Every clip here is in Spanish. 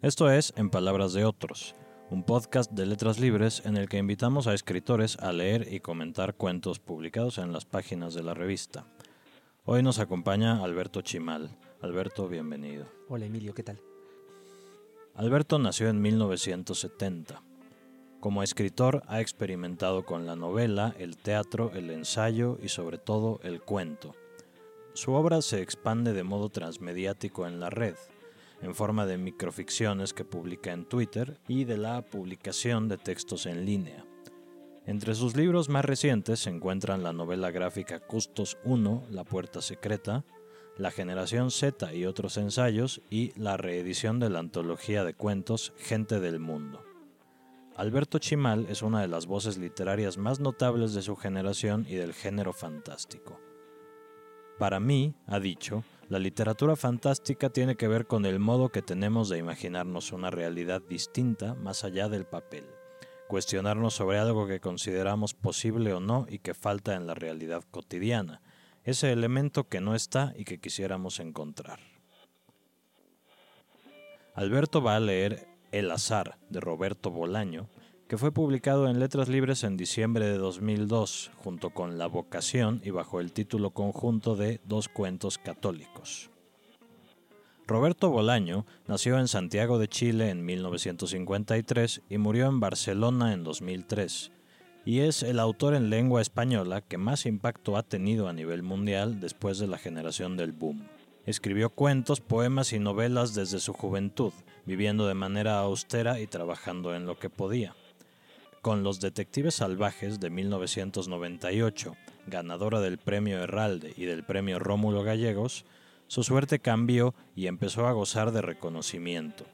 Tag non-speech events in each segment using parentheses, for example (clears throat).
Esto es En Palabras de Otros, un podcast de letras libres en el que invitamos a escritores a leer y comentar cuentos publicados en las páginas de la revista. Hoy nos acompaña Alberto Chimal. Alberto, bienvenido. Hola Emilio, ¿qué tal? Alberto nació en 1970. Como escritor ha experimentado con la novela, el teatro, el ensayo y sobre todo el cuento. Su obra se expande de modo transmediático en la red, en forma de microficciones que publica en Twitter y de la publicación de textos en línea. Entre sus libros más recientes se encuentran la novela gráfica Custos 1, La Puerta Secreta, La Generación Z y otros ensayos y la reedición de la antología de cuentos Gente del Mundo. Alberto Chimal es una de las voces literarias más notables de su generación y del género fantástico. Para mí, ha dicho, la literatura fantástica tiene que ver con el modo que tenemos de imaginarnos una realidad distinta más allá del papel, cuestionarnos sobre algo que consideramos posible o no y que falta en la realidad cotidiana, ese elemento que no está y que quisiéramos encontrar. Alberto va a leer el azar de Roberto Bolaño, que fue publicado en Letras Libres en diciembre de 2002, junto con La Vocación y bajo el título conjunto de Dos Cuentos Católicos. Roberto Bolaño nació en Santiago de Chile en 1953 y murió en Barcelona en 2003, y es el autor en lengua española que más impacto ha tenido a nivel mundial después de la generación del boom. Escribió cuentos, poemas y novelas desde su juventud, viviendo de manera austera y trabajando en lo que podía. Con Los Detectives Salvajes de 1998, ganadora del Premio Herralde y del Premio Rómulo Gallegos, su suerte cambió y empezó a gozar de reconocimiento.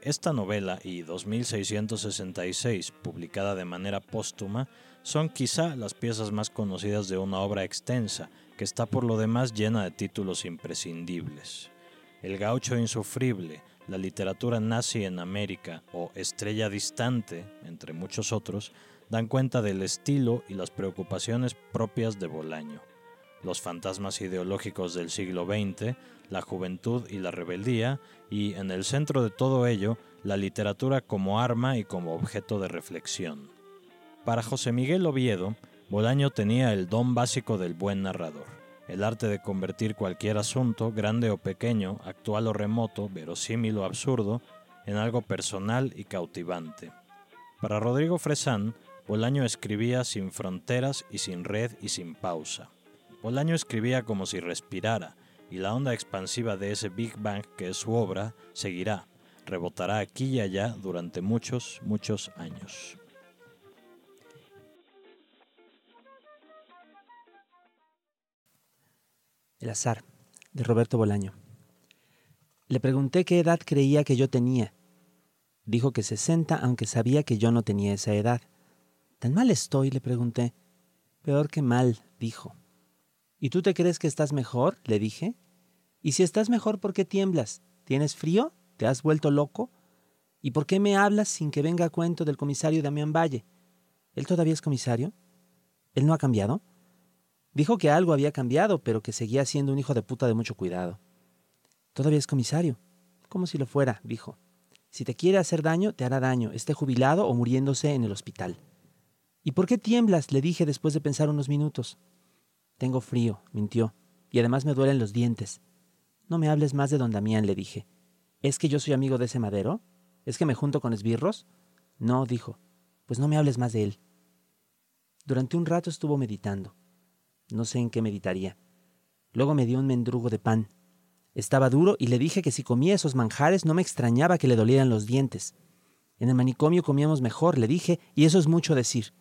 Esta novela y 2666, publicada de manera póstuma, son quizá las piezas más conocidas de una obra extensa, que está por lo demás llena de títulos imprescindibles. El gaucho insufrible, la literatura nazi en América o Estrella Distante, entre muchos otros, dan cuenta del estilo y las preocupaciones propias de Bolaño. Los fantasmas ideológicos del siglo XX, la juventud y la rebeldía, y en el centro de todo ello, la literatura como arma y como objeto de reflexión. Para José Miguel Oviedo, Bolaño tenía el don básico del buen narrador, el arte de convertir cualquier asunto, grande o pequeño, actual o remoto, verosímil o absurdo, en algo personal y cautivante. Para Rodrigo Fresán, Bolaño escribía sin fronteras y sin red y sin pausa. Bolaño escribía como si respirara, y la onda expansiva de ese Big Bang que es su obra seguirá, rebotará aquí y allá durante muchos, muchos años. El azar, de Roberto Bolaño. Le pregunté qué edad creía que yo tenía. Dijo que 60, aunque sabía que yo no tenía esa edad. ¿Tan mal estoy? le pregunté. Peor que mal, dijo. ¿Y tú te crees que estás mejor? le dije. ¿Y si estás mejor, por qué tiemblas? ¿Tienes frío? ¿Te has vuelto loco? ¿Y por qué me hablas sin que venga a cuento del comisario Damián Valle? ¿Él todavía es comisario? ¿Él no ha cambiado? Dijo que algo había cambiado, pero que seguía siendo un hijo de puta de mucho cuidado. Todavía es comisario. Como si lo fuera, dijo. Si te quiere hacer daño, te hará daño, esté jubilado o muriéndose en el hospital. ¿Y por qué tiemblas? le dije después de pensar unos minutos. Tengo frío, mintió, y además me duelen los dientes. No me hables más de don Damián, le dije. ¿Es que yo soy amigo de ese madero? ¿Es que me junto con esbirros? No, dijo. Pues no me hables más de él. Durante un rato estuvo meditando. No sé en qué meditaría. Luego me dio un mendrugo de pan. Estaba duro y le dije que si comía esos manjares no me extrañaba que le dolieran los dientes. En el manicomio comíamos mejor, le dije, y eso es mucho decir.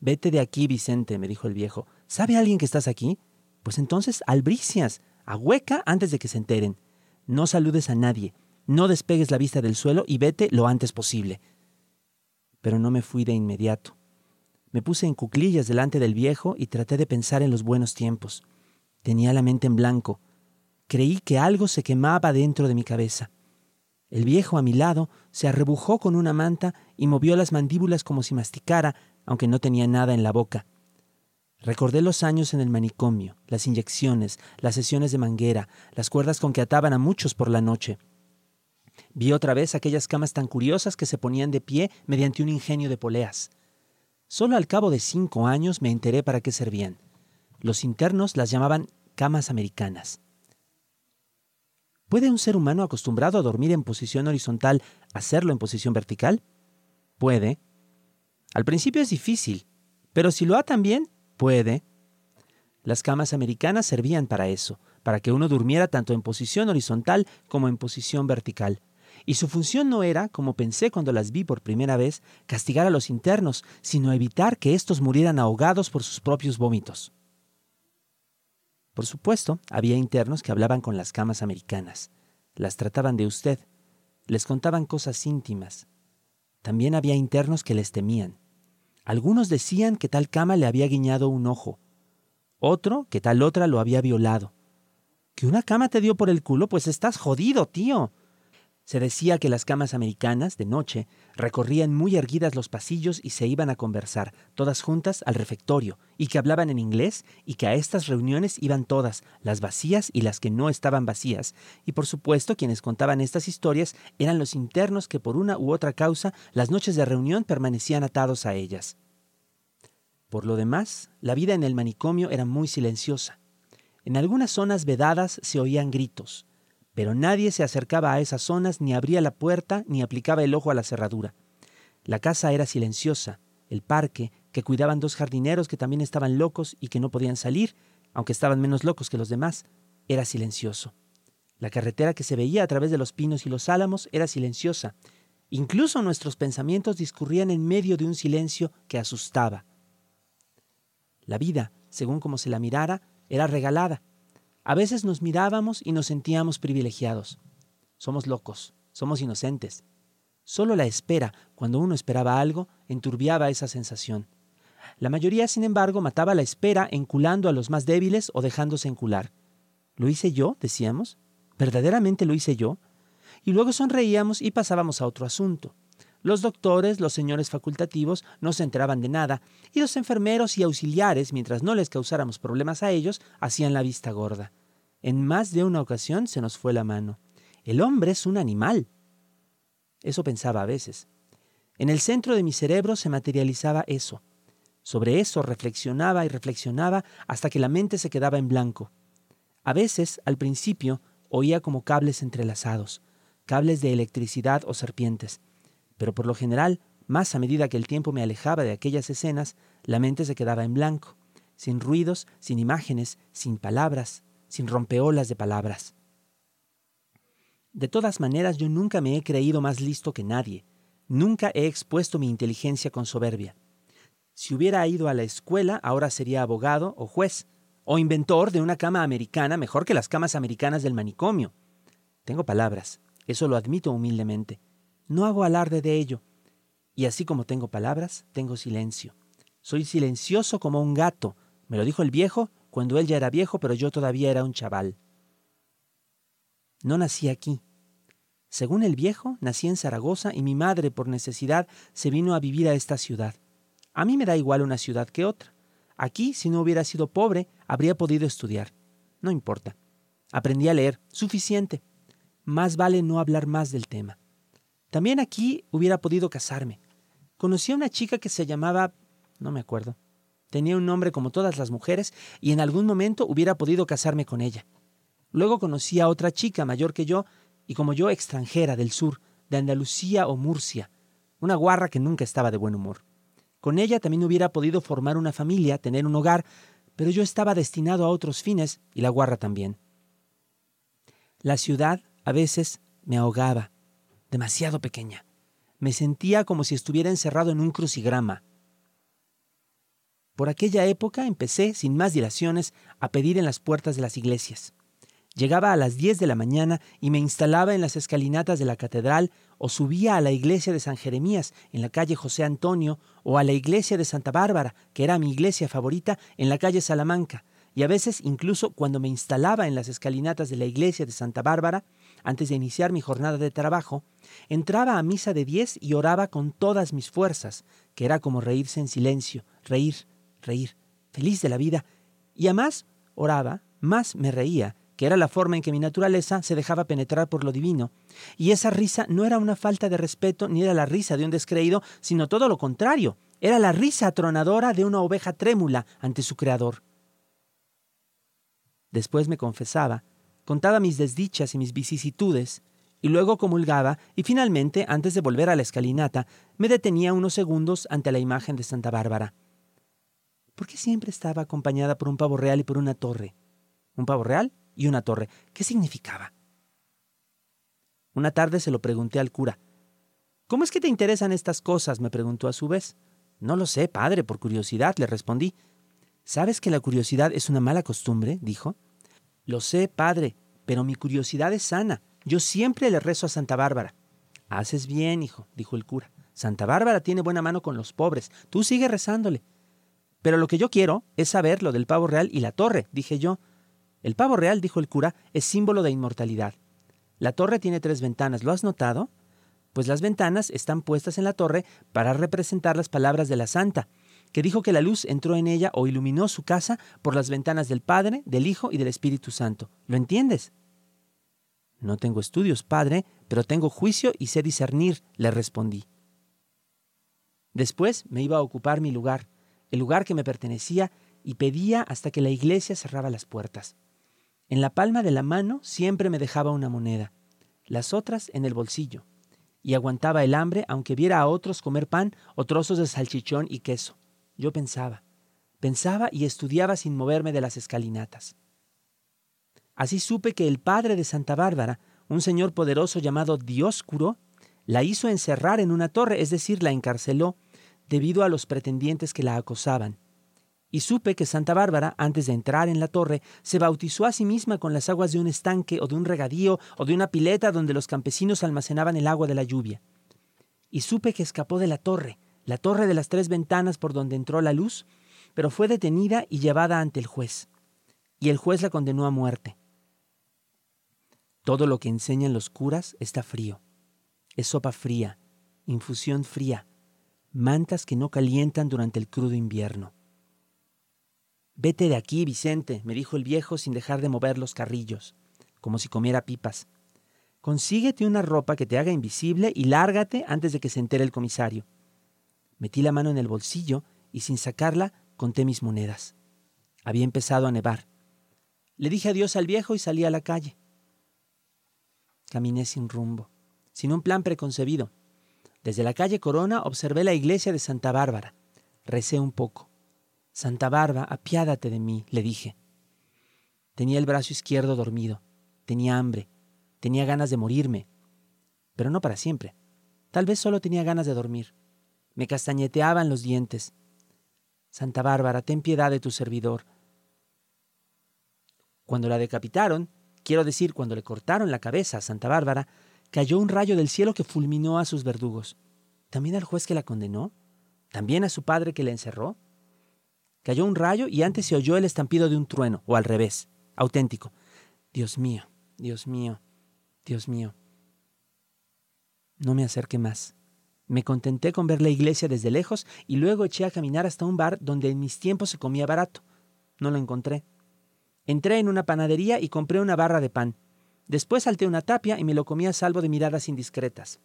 Vete de aquí, Vicente, me dijo el viejo. ¿Sabe alguien que estás aquí? Pues entonces albricias, a hueca antes de que se enteren. No saludes a nadie, no despegues la vista del suelo y vete lo antes posible. Pero no me fui de inmediato. Me puse en cuclillas delante del viejo y traté de pensar en los buenos tiempos. Tenía la mente en blanco. Creí que algo se quemaba dentro de mi cabeza. El viejo a mi lado se arrebujó con una manta y movió las mandíbulas como si masticara, aunque no tenía nada en la boca. Recordé los años en el manicomio, las inyecciones, las sesiones de manguera, las cuerdas con que ataban a muchos por la noche. Vi otra vez aquellas camas tan curiosas que se ponían de pie mediante un ingenio de poleas. Solo al cabo de cinco años me enteré para qué servían. Los internos las llamaban camas americanas. ¿Puede un ser humano acostumbrado a dormir en posición horizontal hacerlo en posición vertical? Puede. Al principio es difícil, pero si lo ha también, puede. Las camas americanas servían para eso, para que uno durmiera tanto en posición horizontal como en posición vertical. Y su función no era, como pensé cuando las vi por primera vez, castigar a los internos, sino evitar que éstos murieran ahogados por sus propios vómitos. Por supuesto, había internos que hablaban con las camas americanas, las trataban de usted, les contaban cosas íntimas. También había internos que les temían. Algunos decían que tal cama le había guiñado un ojo, otro que tal otra lo había violado. Que una cama te dio por el culo, pues estás jodido, tío. Se decía que las camas americanas, de noche, recorrían muy erguidas los pasillos y se iban a conversar, todas juntas, al refectorio, y que hablaban en inglés, y que a estas reuniones iban todas, las vacías y las que no estaban vacías, y por supuesto quienes contaban estas historias eran los internos que por una u otra causa las noches de reunión permanecían atados a ellas. Por lo demás, la vida en el manicomio era muy silenciosa. En algunas zonas vedadas se oían gritos, pero nadie se acercaba a esas zonas ni abría la puerta ni aplicaba el ojo a la cerradura. La casa era silenciosa, el parque, que cuidaban dos jardineros que también estaban locos y que no podían salir, aunque estaban menos locos que los demás, era silencioso. La carretera que se veía a través de los pinos y los álamos era silenciosa. Incluso nuestros pensamientos discurrían en medio de un silencio que asustaba. La vida, según como se la mirara, era regalada, a veces nos mirábamos y nos sentíamos privilegiados. Somos locos, somos inocentes. Solo la espera, cuando uno esperaba algo, enturbiaba esa sensación. La mayoría, sin embargo, mataba la espera enculando a los más débiles o dejándose encular. ¿Lo hice yo? decíamos. ¿Verdaderamente lo hice yo? Y luego sonreíamos y pasábamos a otro asunto. Los doctores, los señores facultativos, no se enteraban de nada, y los enfermeros y auxiliares, mientras no les causáramos problemas a ellos, hacían la vista gorda. En más de una ocasión se nos fue la mano. El hombre es un animal. Eso pensaba a veces. En el centro de mi cerebro se materializaba eso. Sobre eso reflexionaba y reflexionaba hasta que la mente se quedaba en blanco. A veces, al principio, oía como cables entrelazados, cables de electricidad o serpientes, pero por lo general, más a medida que el tiempo me alejaba de aquellas escenas, la mente se quedaba en blanco, sin ruidos, sin imágenes, sin palabras, sin rompeolas de palabras. De todas maneras, yo nunca me he creído más listo que nadie, nunca he expuesto mi inteligencia con soberbia. Si hubiera ido a la escuela, ahora sería abogado o juez, o inventor de una cama americana mejor que las camas americanas del manicomio. Tengo palabras, eso lo admito humildemente. No hago alarde de ello. Y así como tengo palabras, tengo silencio. Soy silencioso como un gato. Me lo dijo el viejo cuando él ya era viejo, pero yo todavía era un chaval. No nací aquí. Según el viejo, nací en Zaragoza y mi madre, por necesidad, se vino a vivir a esta ciudad. A mí me da igual una ciudad que otra. Aquí, si no hubiera sido pobre, habría podido estudiar. No importa. Aprendí a leer, suficiente. Más vale no hablar más del tema. También aquí hubiera podido casarme. Conocí a una chica que se llamaba... no me acuerdo. Tenía un nombre como todas las mujeres y en algún momento hubiera podido casarme con ella. Luego conocí a otra chica mayor que yo y como yo extranjera del sur, de Andalucía o Murcia, una guarra que nunca estaba de buen humor. Con ella también hubiera podido formar una familia, tener un hogar, pero yo estaba destinado a otros fines y la guarra también. La ciudad a veces me ahogaba, demasiado pequeña. Me sentía como si estuviera encerrado en un crucigrama. Por aquella época empecé, sin más dilaciones, a pedir en las puertas de las iglesias. Llegaba a las 10 de la mañana y me instalaba en las escalinatas de la catedral o subía a la iglesia de San Jeremías en la calle José Antonio o a la iglesia de Santa Bárbara, que era mi iglesia favorita, en la calle Salamanca. Y a veces, incluso cuando me instalaba en las escalinatas de la iglesia de Santa Bárbara, antes de iniciar mi jornada de trabajo, entraba a misa de 10 y oraba con todas mis fuerzas, que era como reírse en silencio, reír, reír, feliz de la vida, y a más oraba, más me reía, que era la forma en que mi naturaleza se dejaba penetrar por lo divino. Y esa risa no era una falta de respeto ni era la risa de un descreído, sino todo lo contrario. Era la risa atronadora de una oveja trémula ante su creador. Después me confesaba, contaba mis desdichas y mis vicisitudes, y luego comulgaba, y finalmente, antes de volver a la escalinata, me detenía unos segundos ante la imagen de Santa Bárbara. ¿Por qué siempre estaba acompañada por un pavo real y por una torre? ¿Un pavo real y una torre? ¿Qué significaba? Una tarde se lo pregunté al cura. ¿Cómo es que te interesan estas cosas? me preguntó a su vez. No lo sé, padre, por curiosidad, le respondí. ¿Sabes que la curiosidad es una mala costumbre? dijo. Lo sé, padre, pero mi curiosidad es sana. Yo siempre le rezo a Santa Bárbara. Haces bien, hijo, dijo el cura. Santa Bárbara tiene buena mano con los pobres. Tú sigue rezándole. Pero lo que yo quiero es saber lo del pavo real y la torre, dije yo. El pavo real, dijo el cura, es símbolo de inmortalidad. La torre tiene tres ventanas, ¿lo has notado? Pues las ventanas están puestas en la torre para representar las palabras de la santa, que dijo que la luz entró en ella o iluminó su casa por las ventanas del Padre, del Hijo y del Espíritu Santo. ¿Lo entiendes? No tengo estudios, padre, pero tengo juicio y sé discernir, le respondí. Después me iba a ocupar mi lugar, el lugar que me pertenecía, y pedía hasta que la iglesia cerraba las puertas. En la palma de la mano siempre me dejaba una moneda, las otras en el bolsillo, y aguantaba el hambre aunque viera a otros comer pan o trozos de salchichón y queso. Yo pensaba, pensaba y estudiaba sin moverme de las escalinatas. Así supe que el padre de Santa Bárbara, un señor poderoso llamado Dioscuro, la hizo encerrar en una torre, es decir, la encarceló, debido a los pretendientes que la acosaban. Y supe que Santa Bárbara, antes de entrar en la torre, se bautizó a sí misma con las aguas de un estanque o de un regadío o de una pileta donde los campesinos almacenaban el agua de la lluvia. Y supe que escapó de la torre, la torre de las tres ventanas por donde entró la luz, pero fue detenida y llevada ante el juez. Y el juez la condenó a muerte. Todo lo que enseñan los curas está frío. Es sopa fría, infusión fría, mantas que no calientan durante el crudo invierno. Vete de aquí, Vicente, me dijo el viejo sin dejar de mover los carrillos, como si comiera pipas. Consíguete una ropa que te haga invisible y lárgate antes de que se entere el comisario. Metí la mano en el bolsillo y sin sacarla conté mis monedas. Había empezado a nevar. Le dije adiós al viejo y salí a la calle. Caminé sin rumbo, sin un plan preconcebido. Desde la calle Corona observé la iglesia de Santa Bárbara. Recé un poco. Santa Bárbara, apiádate de mí, le dije. Tenía el brazo izquierdo dormido. Tenía hambre. Tenía ganas de morirme. Pero no para siempre. Tal vez solo tenía ganas de dormir. Me castañeteaban los dientes. Santa Bárbara, ten piedad de tu servidor. Cuando la decapitaron, quiero decir, cuando le cortaron la cabeza a Santa Bárbara, cayó un rayo del cielo que fulminó a sus verdugos. ¿También al juez que la condenó? ¿También a su padre que la encerró? Cayó un rayo y antes se oyó el estampido de un trueno, o al revés, auténtico. Dios mío, Dios mío, Dios mío. No me acerqué más. Me contenté con ver la iglesia desde lejos y luego eché a caminar hasta un bar donde en mis tiempos se comía barato. No lo encontré. Entré en una panadería y compré una barra de pan. Después salté una tapia y me lo comí a salvo de miradas indiscretas.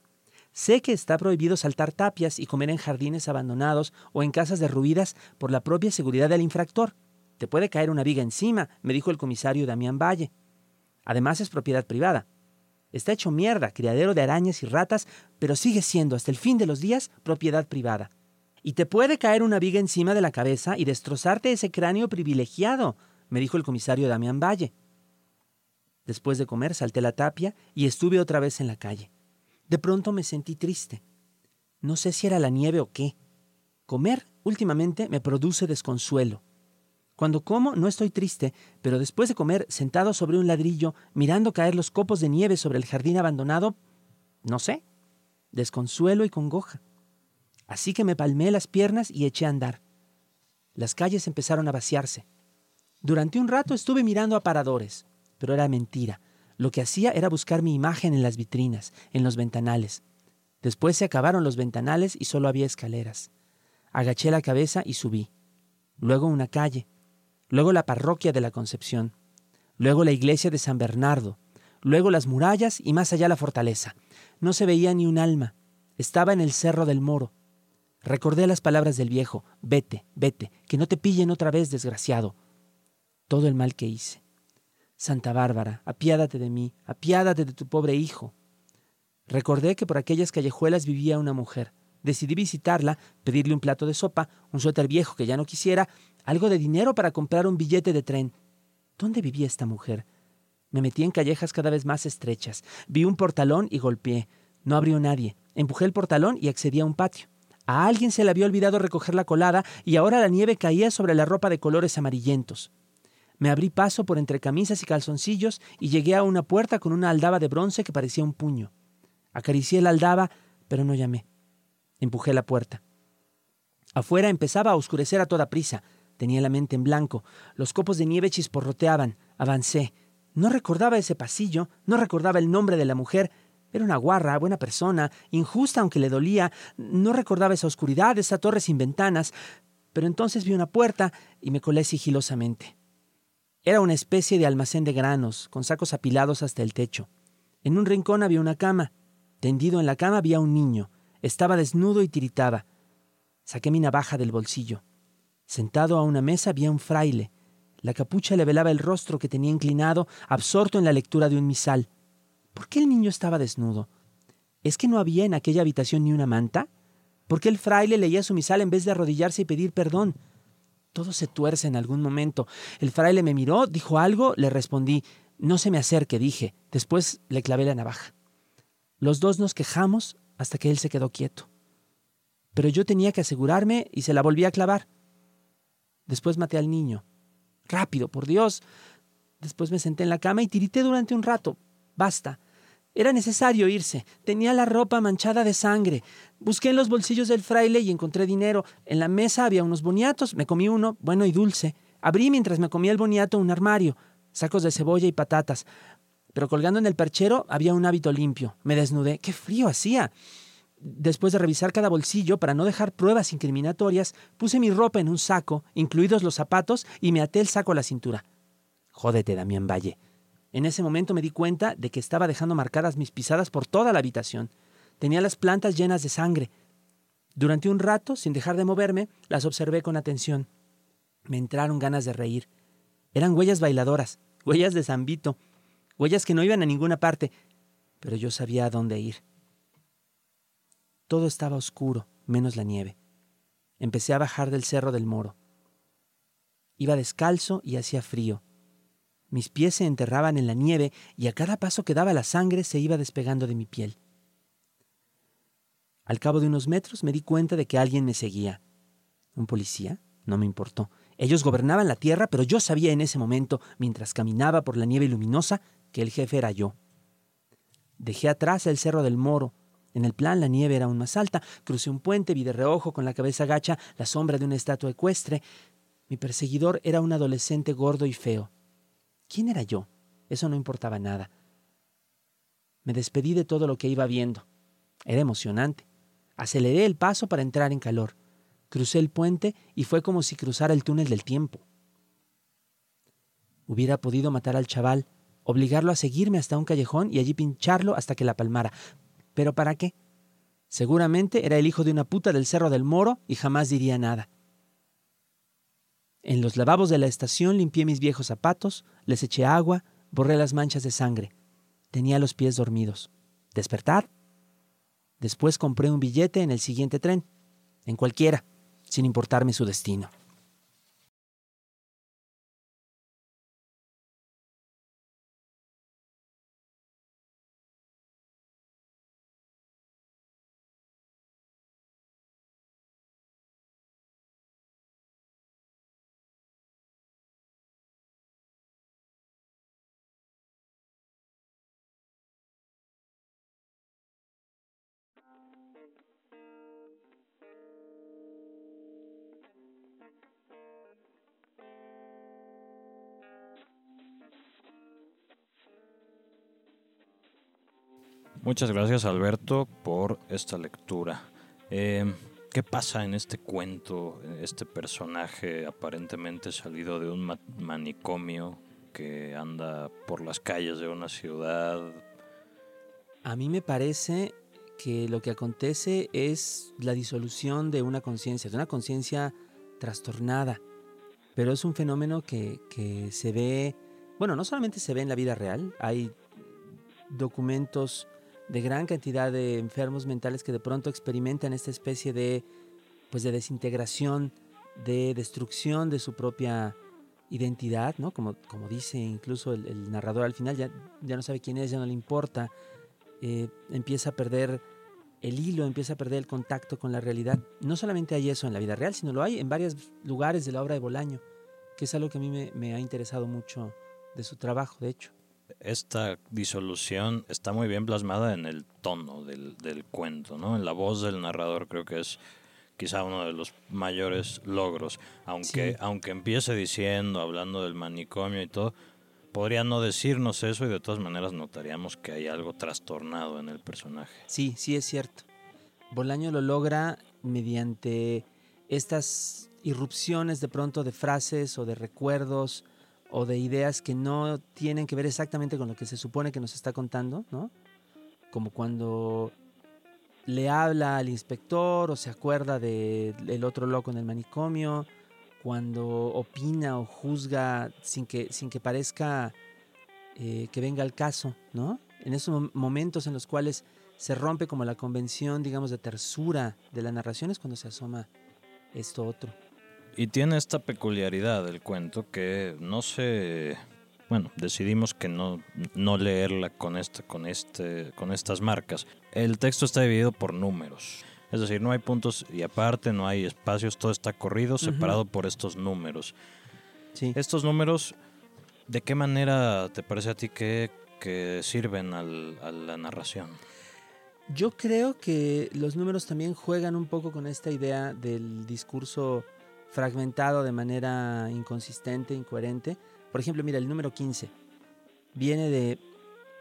Sé que está prohibido saltar tapias y comer en jardines abandonados o en casas derruidas por la propia seguridad del infractor. Te puede caer una viga encima, me dijo el comisario Damián Valle. Además es propiedad privada. Está hecho mierda, criadero de arañas y ratas, pero sigue siendo hasta el fin de los días propiedad privada. Y te puede caer una viga encima de la cabeza y destrozarte ese cráneo privilegiado, me dijo el comisario Damián Valle. Después de comer salté la tapia y estuve otra vez en la calle. De pronto me sentí triste. No sé si era la nieve o qué. Comer últimamente me produce desconsuelo. Cuando como no estoy triste, pero después de comer sentado sobre un ladrillo, mirando caer los copos de nieve sobre el jardín abandonado, no sé, desconsuelo y congoja. Así que me palmé las piernas y eché a andar. Las calles empezaron a vaciarse. Durante un rato estuve mirando aparadores pero era mentira. Lo que hacía era buscar mi imagen en las vitrinas, en los ventanales. Después se acabaron los ventanales y solo había escaleras. Agaché la cabeza y subí. Luego una calle. Luego la parroquia de la Concepción. luego la iglesia de San Bernardo, luego las murallas y más allá la fortaleza. No se veía ni un alma. Estaba en el cerro del Moro. Recordé las palabras del viejo, vete, vete, que no te pillen otra vez, desgraciado. Todo el mal que hice. Santa Bárbara, apiádate de mí, apiádate de tu pobre hijo. Recordé que por aquellas callejuelas vivía una mujer. Decidí visitarla, pedirle un plato de sopa, un suéter viejo que ya no quisiera, algo de dinero para comprar un billete de tren. ¿Dónde vivía esta mujer? Me metí en callejas cada vez más estrechas. Vi un portalón y golpeé. No abrió nadie. Empujé el portalón y accedí a un patio. A alguien se le había olvidado recoger la colada y ahora la nieve caía sobre la ropa de colores amarillentos. Me abrí paso por entre camisas y calzoncillos y llegué a una puerta con una aldaba de bronce que parecía un puño. Acaricié la aldaba, pero no llamé. Empujé la puerta. Afuera empezaba a oscurecer a toda prisa. Tenía la mente en blanco. Los copos de nieve chisporroteaban. Avancé. No recordaba ese pasillo, no recordaba el nombre de la mujer. Era una guarra, buena persona, injusta aunque le dolía. No recordaba esa oscuridad, esa torre sin ventanas. Pero entonces vi una puerta y me colé sigilosamente. Era una especie de almacén de granos, con sacos apilados hasta el techo. En un rincón había una cama. Tendido en la cama había un niño. Estaba desnudo y tiritaba. Saqué mi navaja del bolsillo. Sentado a una mesa había un fraile. La capucha le velaba el rostro que tenía inclinado, absorto en la lectura de un misal. ¿Por qué el niño estaba desnudo? ¿Es que no había en aquella habitación ni una manta? ¿Por qué el fraile leía su misal en vez de arrodillarse y pedir perdón? Todo se tuerce en algún momento. El fraile me miró, dijo algo, le respondí. No se me acerque, dije. Después le clavé la navaja. Los dos nos quejamos hasta que él se quedó quieto. Pero yo tenía que asegurarme y se la volví a clavar. Después maté al niño. Rápido, por Dios. Después me senté en la cama y tirité durante un rato. Basta. Era necesario irse. Tenía la ropa manchada de sangre. Busqué en los bolsillos del fraile y encontré dinero. En la mesa había unos boniatos. Me comí uno, bueno y dulce. Abrí mientras me comía el boniato un armario, sacos de cebolla y patatas. Pero colgando en el perchero había un hábito limpio. Me desnudé. ¡Qué frío hacía! Después de revisar cada bolsillo para no dejar pruebas incriminatorias, puse mi ropa en un saco, incluidos los zapatos, y me até el saco a la cintura. Jódete, Damián Valle. En ese momento me di cuenta de que estaba dejando marcadas mis pisadas por toda la habitación. Tenía las plantas llenas de sangre. Durante un rato, sin dejar de moverme, las observé con atención. Me entraron ganas de reír. Eran huellas bailadoras, huellas de zambito, huellas que no iban a ninguna parte, pero yo sabía a dónde ir. Todo estaba oscuro, menos la nieve. Empecé a bajar del cerro del moro. Iba descalzo y hacía frío. Mis pies se enterraban en la nieve y a cada paso que daba la sangre se iba despegando de mi piel. Al cabo de unos metros me di cuenta de que alguien me seguía. ¿Un policía? No me importó. Ellos gobernaban la tierra, pero yo sabía en ese momento, mientras caminaba por la nieve luminosa, que el jefe era yo. Dejé atrás el cerro del Moro, en el plan la nieve era aún más alta. Crucé un puente, vi de reojo con la cabeza gacha la sombra de una estatua ecuestre. Mi perseguidor era un adolescente gordo y feo. ¿Quién era yo? Eso no importaba nada. Me despedí de todo lo que iba viendo. Era emocionante. Aceleré el paso para entrar en calor. Crucé el puente y fue como si cruzara el túnel del tiempo. Hubiera podido matar al chaval, obligarlo a seguirme hasta un callejón y allí pincharlo hasta que la palmara, ¿Pero para qué? Seguramente era el hijo de una puta del Cerro del Moro y jamás diría nada. En los lavabos de la estación limpié mis viejos zapatos, les eché agua, borré las manchas de sangre. Tenía los pies dormidos. ¿Despertar? Después compré un billete en el siguiente tren, en cualquiera, sin importarme su destino. Muchas gracias Alberto por esta lectura. Eh, ¿Qué pasa en este cuento? Este personaje aparentemente salido de un manicomio que anda por las calles de una ciudad. A mí me parece que lo que acontece es la disolución de una conciencia, de una conciencia trastornada. Pero es un fenómeno que, que, se ve, bueno, no solamente se ve en la vida real, hay documentos de gran cantidad de enfermos mentales que de pronto experimentan esta especie de, pues de desintegración, de destrucción de su propia identidad, ¿no? Como, como dice incluso el, narrador al final, ya, ya, no sabe quién es, ya no le importa, eh, empieza a perder el hilo, empieza a perder el contacto con la realidad. No solamente hay eso en la vida real, sino lo hay en varios lugares de la obra de Bolaño, que es algo que a mí me, me ha interesado mucho de su trabajo, de hecho. Esta disolución está muy bien plasmada en el tono del, del cuento, ¿no? En la voz del narrador creo que es quizá uno de los mayores logros. Aunque, aunque empiece diciendo, hablando del manicomio y todo, podría no decirnos eso y de todas maneras notaríamos que hay algo trastornado en el personaje. Sí, sí es cierto. Bolaño lo logra mediante estas irrupciones de pronto de frases o de recuerdos o de ideas que no tienen que ver exactamente con lo que se supone que nos está contando, ¿no? Como cuando le habla al inspector o se acuerda del otro loco en el manicomio, cuando opina o juzga sin que, sin que parezca eh, que venga al caso, ¿no? En esos momentos en los cuales se rompe como la convención, digamos, de tersura de la narración es cuando se asoma esto otro. Y tiene esta peculiaridad del cuento que no se bueno, decidimos que no, no leerla con, esta, con, este, con estas marcas. El texto está dividido por números. Es decir, no hay puntos y aparte, no hay espacios, todo está corrido, separado por estos números. Sí. Estos números, ¿de qué manera te parece a ti que, que sirven al, a la narración? Yo creo que los números también juegan un poco con esta idea del discurso fragmentado de manera inconsistente, incoherente. Por ejemplo, mira, el número 15 viene de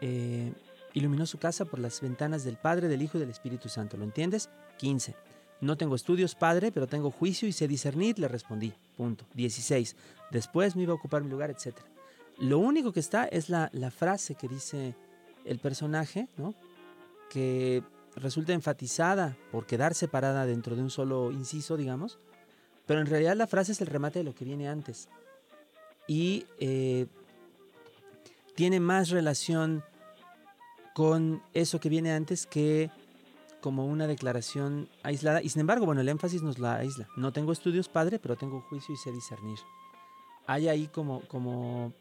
eh, iluminó su casa por las ventanas del Padre, del Hijo y del Espíritu Santo. ¿Lo entiendes? 15. No tengo estudios, Padre, pero tengo juicio y sé discernir, le respondí. Punto. 16. Después me iba a ocupar mi lugar, etc. Lo único que está es la, la frase que dice el personaje, ¿no? que resulta enfatizada por quedar separada dentro de un solo inciso, digamos, pero en realidad la frase es el remate de lo que viene antes y eh, tiene más relación con eso que viene antes que como una declaración aislada. Y sin embargo, bueno, el énfasis nos la aísla. No tengo estudios, padre, pero tengo juicio y sé discernir. Hay ahí como, como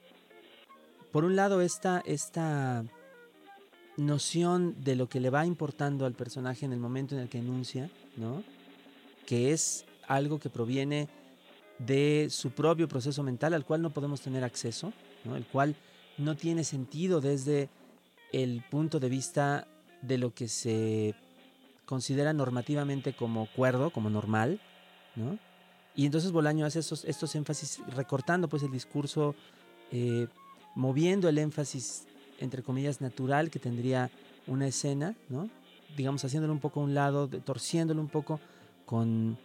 por un lado, esta, esta noción de lo que le va importando al personaje en el momento en el que enuncia, ¿no? Que es algo que proviene de su propio proceso mental al cual no podemos tener acceso, el cual no tiene sentido desde el punto de vista de lo que se considera normativamente como cuerdo, como normal, Y entonces Bolaño hace estos, estos énfasis, recortando pues el discurso, eh, moviendo el énfasis, entre comillas, natural que tendría una escena, ¿no? Digamos, haciéndolo un poco a un lado, torciéndolo un poco con,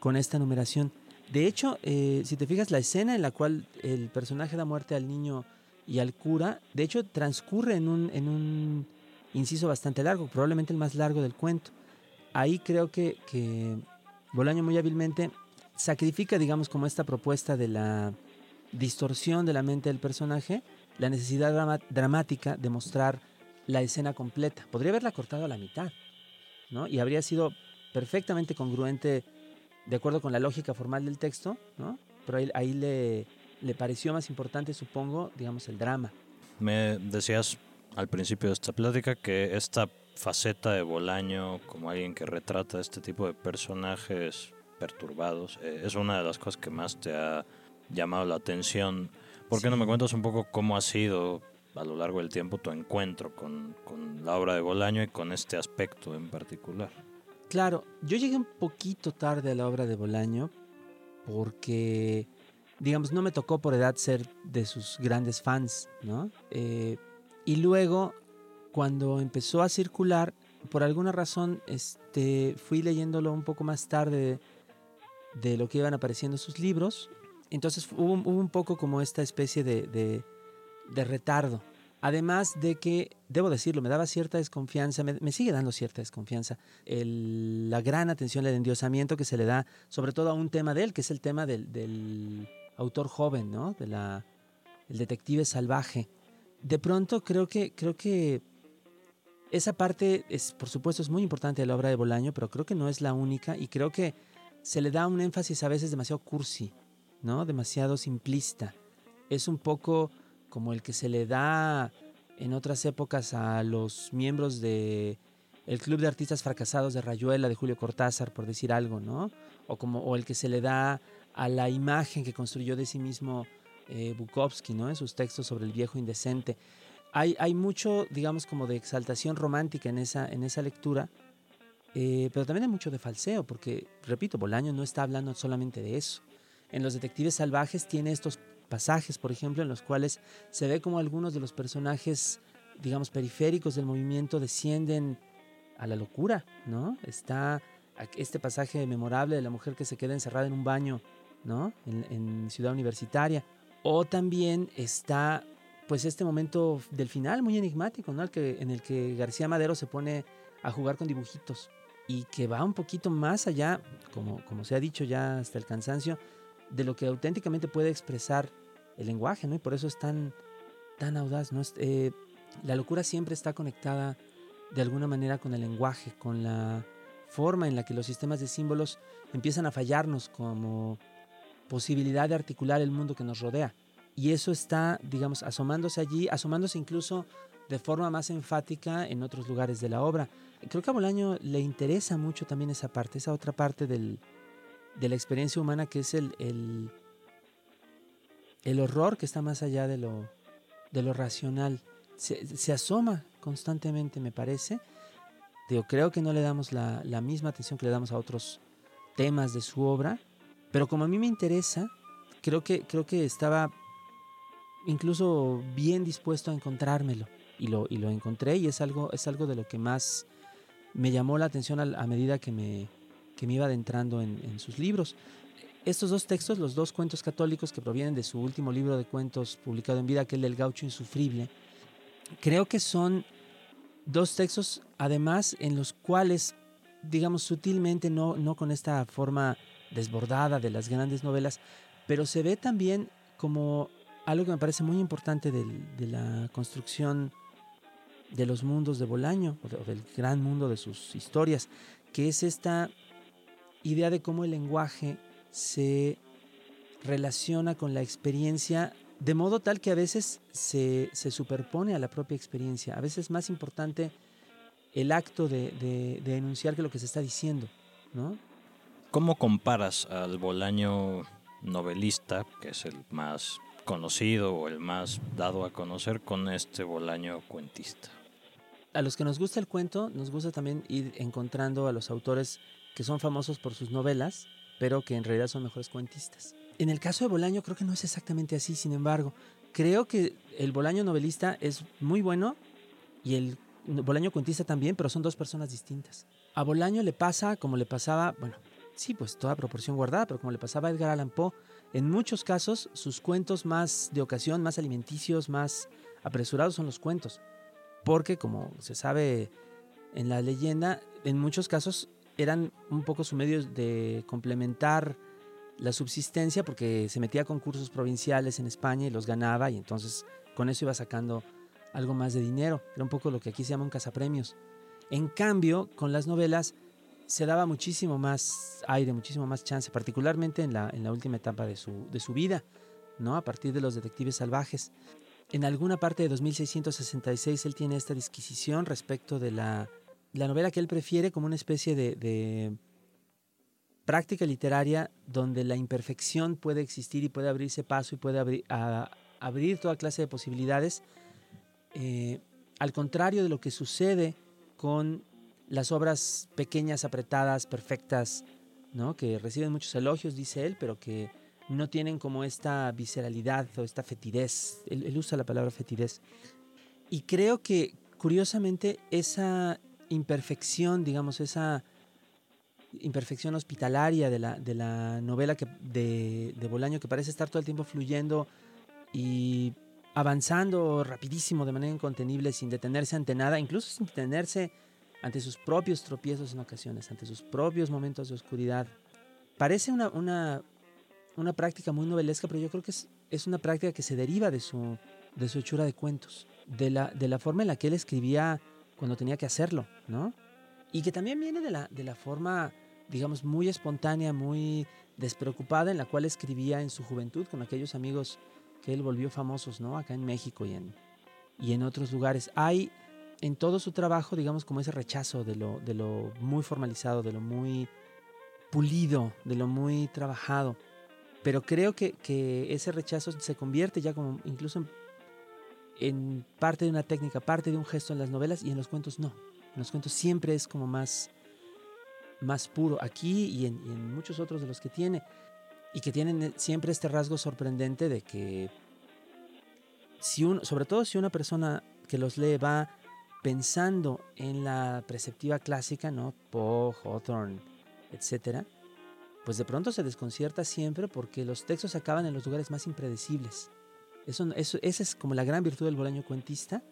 con esta numeración. De hecho, eh, si te fijas, la escena en la cual el personaje da muerte al niño y al cura, de hecho, transcurre en un, inciso bastante largo, probablemente el más largo del cuento. Ahí creo que, que Bolaño muy hábilmente sacrifica, digamos, como esta propuesta de la distorsión de la mente del personaje, la necesidad dramática de mostrar la escena completa. Podría haberla cortado a la mitad, ¿no? Y habría sido perfectamente congruente de acuerdo con la lógica formal del texto, ¿no? Pero ahí, le, le pareció más importante, supongo, digamos, el drama. Me decías al principio de esta plática que esta faceta de Bolaño como alguien que retrata este tipo de personajes perturbados eh, es una de las cosas que más te ha llamado la atención. ¿Por qué no me cuentas un poco cómo ha sido a lo largo del tiempo tu encuentro con, con la obra de Bolaño y con este aspecto en particular? Claro, yo llegué un poquito tarde a la obra de Bolaño porque, digamos, no me tocó por edad ser de sus grandes fans, ¿no? Eh, y luego, cuando empezó a circular, por alguna razón, este, fui leyéndolo un poco más tarde de, lo que iban apareciendo sus libros Entonces hubo, un poco como esta especie de, retardo. Además de que, debo decirlo, me daba cierta desconfianza, me, sigue dando cierta desconfianza, la gran atención, el endiosamiento que se le da, sobre todo a un tema de él, que es el tema del, autor joven, ¿no? De el detective salvaje. De pronto creo que, creo que esa parte, es, por supuesto, es muy importante de la obra de Bolaño, pero creo que no es la única y creo que se le da un énfasis a veces demasiado cursi, ¿no? Demasiado simplista. Es un poco como el que se le da en otras épocas a los miembros de el Club de Artistas Fracasados de Rayuela de Julio Cortázar, por decir algo, ¿no? O como o el que se le da a la imagen que construyó de sí mismo eh, Bukowski, ¿no? En sus textos sobre el viejo indecente. Hay, hay mucho, digamos, como de exaltación romántica en esa, en esa lectura, eh, pero también hay mucho de falseo, porque, repito, Bolaño no está hablando solamente de eso. En Los Detectives Salvajes tiene estos pasajes, por ejemplo, en los cuales se ve como algunos de los personajes, digamos, periféricos del movimiento descienden a la locura, ¿no? Está este pasaje memorable de la mujer que se queda encerrada en un baño, ¿no? En, Ciudad Universitaria. O también está, pues, este momento del final muy enigmático, ¿no? que, en el que García Madero se pone a jugar con dibujitos y que va un poquito más allá, como, como se ha dicho ya hasta el cansancio, de lo que auténticamente puede expresar el lenguaje, ¿no? Y por eso es tan, tan audaz, ¿no? Eh, la locura siempre está conectada de alguna manera con el lenguaje, con la forma en la que los sistemas de símbolos empiezan a fallarnos como posibilidad de articular el mundo que nos rodea. Y eso está, digamos, asomándose allí, asomándose incluso de forma más enfática en otros lugares de la obra. Creo que a Bolaño le interesa mucho también esa parte, esa otra parte del, de la experiencia humana que es el, el, el, horror que está más allá de lo, de lo racional. Se, se asoma constantemente, me parece. Digo, creo que no le damos la, la misma atención que le damos a otros temas de su obra, pero como a mí me interesa, creo que, creo que estaba incluso bien dispuesto a encontrármelo y lo, y lo encontré y es algo, es algo de lo que más me llamó la atención a, medida que me, que me iba adentrando en, sus libros. Estos dos textos, los dos cuentos católicos que provienen de su último libro de cuentos publicado en vida, aquel del gaucho insufrible, creo que son dos textos además en los cuales, digamos sutilmente, no, no con esta forma desbordada de las grandes novelas, pero se ve también como algo que me parece muy importante de la construcción de los mundos de Bolaño, o del gran mundo de sus historias, que es esta idea de cómo el lenguaje se relaciona con la experiencia de modo tal que a veces se, superpone a la propia experiencia. A veces es más importante el acto de, enunciar que lo que se está diciendo, ¿no? ¿Cómo comparas al Bolaño novelista, que es el más conocido o el más dado a conocer, con este Bolaño cuentista? a los que nos gusta el cuento, nos gusta también ir encontrando a los autores que son famosos por sus novelas, pero que en realidad son mejores cuentistas. En el caso de Bolaño creo que no es exactamente así, sin embargo, creo que el Bolaño novelista es muy bueno y el Bolaño cuentista también, pero son dos personas distintas. A Bolaño le pasa como le pasaba, bueno, sí, pues toda proporción guardada, pero como le pasaba Edgar Allan Poe, en muchos casos sus cuentos más de ocasión, más alimenticios, más apresurados son los cuentos porque como se sabe en la leyenda, en muchos casos eran un poco su medio de complementar la subsistencia porque se metía a concursos provinciales en España y los ganaba y entonces con eso iba sacando algo más de dinero. Era un poco lo que aquí se llama un cazapremios. En cambio, con las novelas se daba muchísimo más aire, muchísimo más chance, particularmente en la, en la última etapa de su, de su vida, ¿no? a partir de los detectives salvajes en alguna parte de 2666 él tiene esta disquisición respecto de la, novela que él prefiere como una especie de, práctica literaria donde la imperfección puede existir y puede abrirse paso y puede abrir, abrir toda clase de posibilidades, eh, al contrario de lo que sucede con las obras pequeñas, apretadas, perfectas, ¿no? que reciben muchos elogios, dice él, pero que no tienen como esta visceralidad o esta fetidez. Él, usa la palabra fetidez. Y creo que, curiosamente, esa imperfección, digamos, esa imperfección hospitalaria de la, de la novela que, de, de Bolaño que parece estar todo el tiempo fluyendo y avanzando rapidísimo de manera incontenible sin detenerse ante nada, incluso sin detenerse ante sus propios tropiezos en ocasiones, ante sus propios momentos de oscuridad. Parece una, una, una práctica muy novelesca, pero yo creo que es, es, una práctica que se deriva de su, de su hechura de cuentos, de la, de la forma en la que él escribía cuando tenía que hacerlo, ¿no? Y que también viene de la, de la forma, digamos, muy espontánea, muy despreocupada en la cual escribía en su juventud con aquellos amigos que él volvió famosos, ¿no? Acá en México y en, y en otros lugares. Hay en todo su trabajo, digamos, como ese rechazo de lo, de lo muy formalizado, de lo muy pulido, de lo muy trabajado. Pero creo que, que ese rechazo se convierte ya como incluso en, en, parte de una técnica, parte de un gesto en las novelas y en los cuentos no. En los cuentos siempre es como más, más puro. Aquí y en, muchos otros de los que tiene. Y que tienen siempre este rasgo sorprendente de que si uno, sobre todo si una persona que los lee va pensando en la preceptiva clásica, ¿no? Poe, Hawthorne, etcétera, pues de pronto se desconcierta siempre porque los textos acaban en los lugares más impredecibles. Eso, eso, esa es como la gran virtud del bolaño cuentista,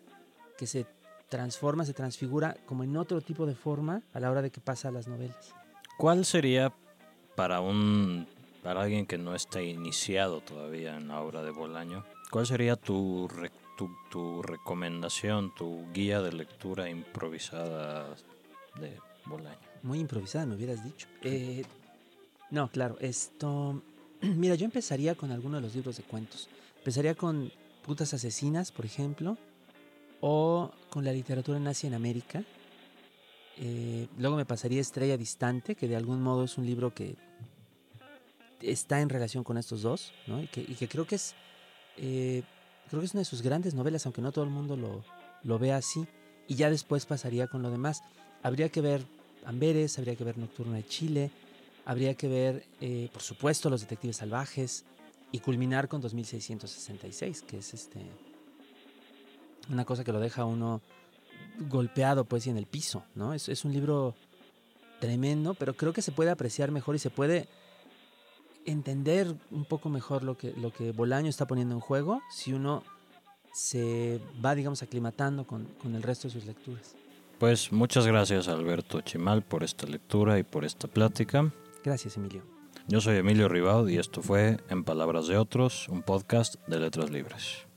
que se transforma, se transfigura como en otro tipo de forma a la hora de que pasa a las novelas. ¿Cuál sería para un para alguien que no está iniciado todavía en la obra de Bolaño, cuál sería tu, tu, tu recomendación, tu guía de lectura improvisada de Bolaño? Muy improvisada, me hubieras dicho. Eh, no, claro, esto... (clears throat) Mira, yo empezaría con alguno de los libros de cuentos. Empezaría con Putas Asesinas, por ejemplo, o con la literatura nazi en América. Eh, luego me pasaría Estrella Distante, que de algún modo es un libro que está en relación con estos dos, ¿no? Y que, creo que es eh, creo que es una de sus grandes novelas, aunque no todo el mundo lo, lo vea así. Y ya después pasaría con lo demás. Habría que ver Amberes, habría que ver Nocturna de Chile, habría que ver, eh, por supuesto, Los Detectives Salvajes y culminar con 2666, que es este una cosa que lo deja uno golpeado pues y en el piso, ¿no? Es, es un libro tremendo, pero creo que se puede apreciar mejor y se puede entender un poco mejor lo que, lo que Bolaño está poniendo en juego si uno se va, digamos, aclimatando con, con el resto de sus lecturas. Pues muchas gracias Alberto Chimal por esta lectura y por esta plática. Gracias Emilio. Yo soy Emilio Ribaud y esto fue En Palabras de Otros, un podcast de Letras Libres.